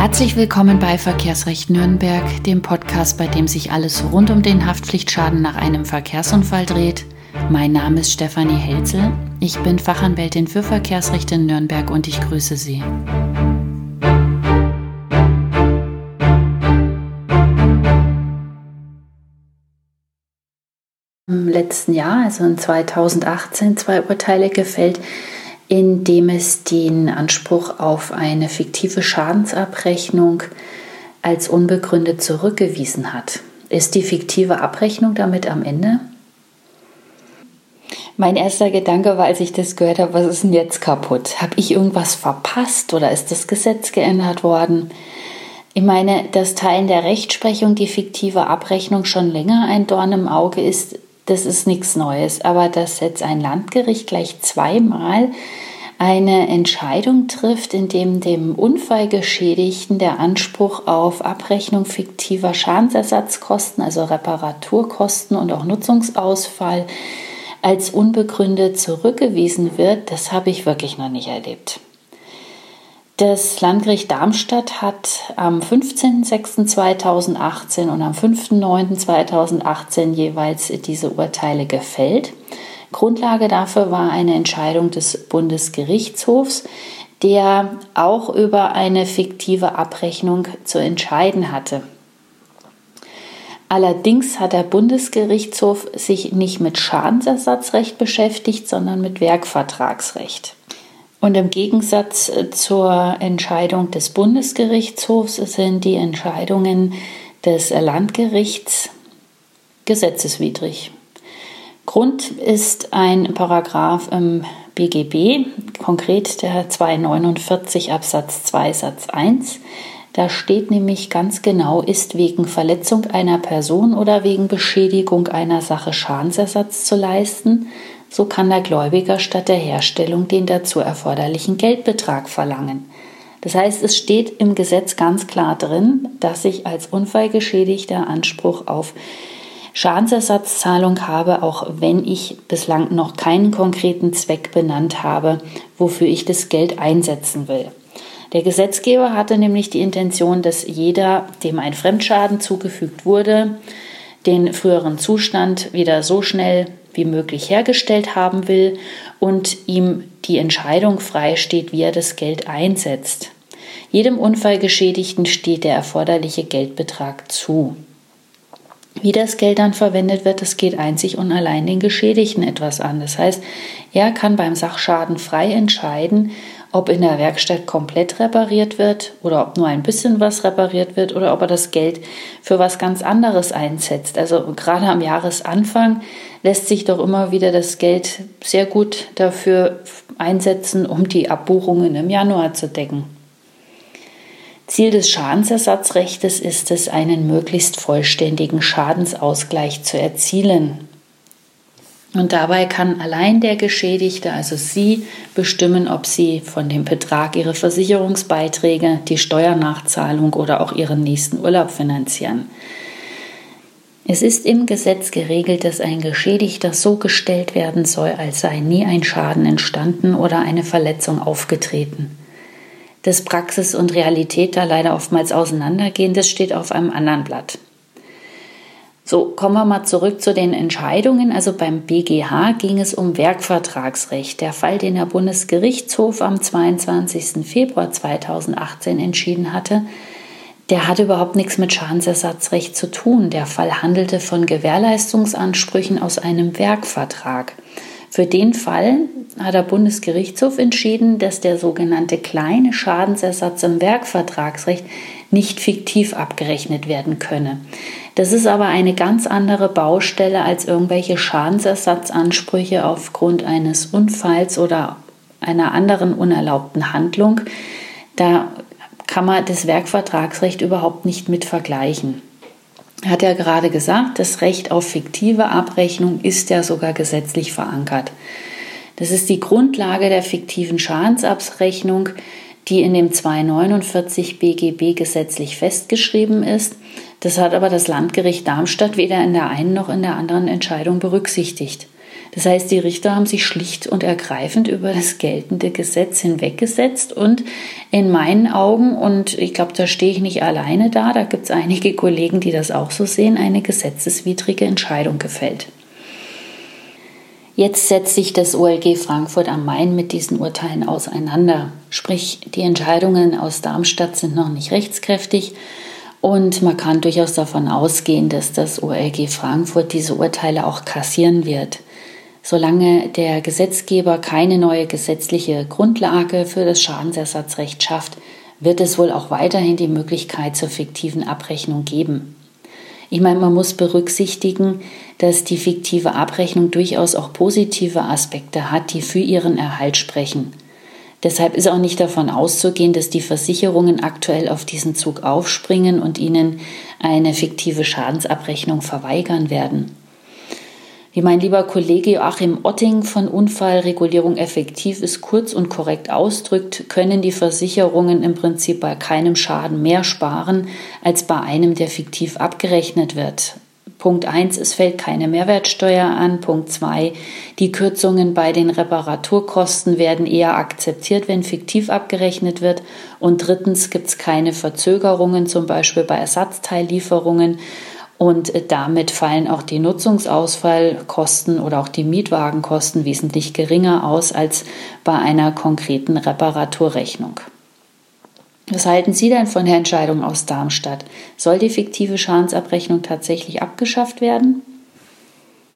Herzlich willkommen bei Verkehrsrecht Nürnberg, dem Podcast, bei dem sich alles rund um den Haftpflichtschaden nach einem Verkehrsunfall dreht. Mein Name ist Stefanie Helzel. Ich bin Fachanwältin für Verkehrsrecht in Nürnberg und ich grüße Sie. Im letzten Jahr, also in 2018, zwei Urteile gefällt, indem es den Anspruch auf eine fiktive Schadensabrechnung als unbegründet zurückgewiesen hat. Ist die fiktive Abrechnung damit am Ende? Mein erster Gedanke war, als ich das gehört habe, was ist denn jetzt kaputt? Habe ich irgendwas verpasst oder ist das Gesetz geändert worden? Ich meine, dass Teilen der Rechtsprechung die fiktive Abrechnung schon länger ein Dorn im Auge ist, das ist nichts Neues. Aber dass jetzt ein Landgericht gleich zweimal eine Entscheidung trifft, in dem dem Unfallgeschädigten der Anspruch auf Abrechnung fiktiver Schadensersatzkosten, also Reparaturkosten und auch Nutzungsausfall als unbegründet zurückgewiesen wird, das habe ich wirklich noch nicht erlebt. Das Landgericht Darmstadt hat am 15.06.2018 und am 5.09.2018 jeweils diese Urteile gefällt. Grundlage dafür war eine Entscheidung des Bundesgerichtshofs, der auch über eine fiktive Abrechnung zu entscheiden hatte. Allerdings hat der Bundesgerichtshof sich nicht mit Schadensersatzrecht beschäftigt, sondern mit Werkvertragsrecht. Und im Gegensatz äh, zur Entscheidung des Bundesgerichtshofs sind die Entscheidungen des Landgerichts gesetzeswidrig. Grund ist ein Paragraph im BGB, konkret der 249 Absatz 2 Satz 1. Da steht nämlich ganz genau, ist wegen Verletzung einer Person oder wegen Beschädigung einer Sache Schadensersatz zu leisten, so kann der Gläubiger statt der Herstellung den dazu erforderlichen Geldbetrag verlangen. Das heißt, es steht im Gesetz ganz klar drin, dass ich als Unfallgeschädigter Anspruch auf Schadensersatzzahlung habe, auch wenn ich bislang noch keinen konkreten Zweck benannt habe, wofür ich das Geld einsetzen will. Der Gesetzgeber hatte nämlich die Intention, dass jeder, dem ein Fremdschaden zugefügt wurde, den früheren Zustand wieder so schnell wie möglich hergestellt haben will und ihm die Entscheidung freisteht, wie er das Geld einsetzt. Jedem Unfallgeschädigten steht der erforderliche Geldbetrag zu. Wie das Geld dann verwendet wird, das geht einzig und allein den Geschädigten etwas an. Das heißt, er kann beim Sachschaden frei entscheiden, ob in der Werkstatt komplett repariert wird oder ob nur ein bisschen was repariert wird oder ob er das Geld für was ganz anderes einsetzt. Also gerade am Jahresanfang lässt sich doch immer wieder das Geld sehr gut dafür einsetzen, um die Abbuchungen im Januar zu decken. Ziel des Schadensersatzrechts ist es, einen möglichst vollständigen Schadensausgleich zu erzielen. Und dabei kann allein der Geschädigte, also Sie, bestimmen, ob Sie von dem Betrag Ihre Versicherungsbeiträge, die Steuernachzahlung oder auch Ihren nächsten Urlaub finanzieren. Es ist im Gesetz geregelt, dass ein Geschädigter so gestellt werden soll, als sei nie ein Schaden entstanden oder eine Verletzung aufgetreten. Dass Praxis und Realität da leider oftmals auseinandergehen, das steht auf einem anderen Blatt. So, kommen wir mal zurück zu den Entscheidungen. Also beim BGH ging es um Werkvertragsrecht. Der Fall, den der Bundesgerichtshof am 22. Februar 2018 entschieden hatte, der hatte überhaupt nichts mit Schadensersatzrecht zu tun. Der Fall handelte von Gewährleistungsansprüchen aus einem Werkvertrag. Für den Fall hat der Bundesgerichtshof entschieden, dass der sogenannte kleine Schadensersatz im Werkvertragsrecht nicht fiktiv abgerechnet werden könne. Das ist aber eine ganz andere Baustelle als irgendwelche Schadensersatzansprüche aufgrund eines Unfalls oder einer anderen unerlaubten Handlung. Da kann man das Werkvertragsrecht überhaupt nicht mit vergleichen. Er hat ja gerade gesagt, das Recht auf fiktive Abrechnung ist ja sogar gesetzlich verankert. Das ist die Grundlage der fiktiven Schadensabrechnung, die in dem 249 BGB gesetzlich festgeschrieben ist. Das hat aber das Landgericht Darmstadt weder in der einen noch in der anderen Entscheidung berücksichtigt. Das heißt, die Richter haben sich schlicht und ergreifend über das geltende Gesetz hinweggesetzt und in meinen Augen, und ich glaube, da stehe ich nicht alleine da, da gibt es einige Kollegen, die das auch so sehen, eine gesetzeswidrige Entscheidung gefällt. Jetzt setzt sich das OLG Frankfurt am Main mit diesen Urteilen auseinander. Sprich, die Entscheidungen aus Darmstadt sind noch nicht rechtskräftig und man kann durchaus davon ausgehen, dass das OLG Frankfurt diese Urteile auch kassieren wird. Solange der Gesetzgeber keine neue gesetzliche Grundlage für das Schadensersatzrecht schafft, wird es wohl auch weiterhin die Möglichkeit zur fiktiven Abrechnung geben. Ich meine, man muss berücksichtigen, dass die fiktive Abrechnung durchaus auch positive Aspekte hat, die für ihren Erhalt sprechen. Deshalb ist auch nicht davon auszugehen, dass die Versicherungen aktuell auf diesen Zug aufspringen und ihnen eine fiktive Schadensabrechnung verweigern werden. Wie mein lieber Kollege Joachim Otting von Unfallregulierung effektiv ist, kurz und korrekt ausdrückt, können die Versicherungen im Prinzip bei keinem Schaden mehr sparen als bei einem, der fiktiv abgerechnet wird. Punkt 1, es fällt keine Mehrwertsteuer an. Punkt 2, die Kürzungen bei den Reparaturkosten werden eher akzeptiert, wenn fiktiv abgerechnet wird. Und drittens gibt es keine Verzögerungen, zum Beispiel bei Ersatzteillieferungen. Und damit fallen auch die Nutzungsausfallkosten oder auch die Mietwagenkosten wesentlich geringer aus als bei einer konkreten Reparaturrechnung. Was halten Sie denn von der Entscheidung aus Darmstadt? Soll die fiktive Schadensabrechnung tatsächlich abgeschafft werden?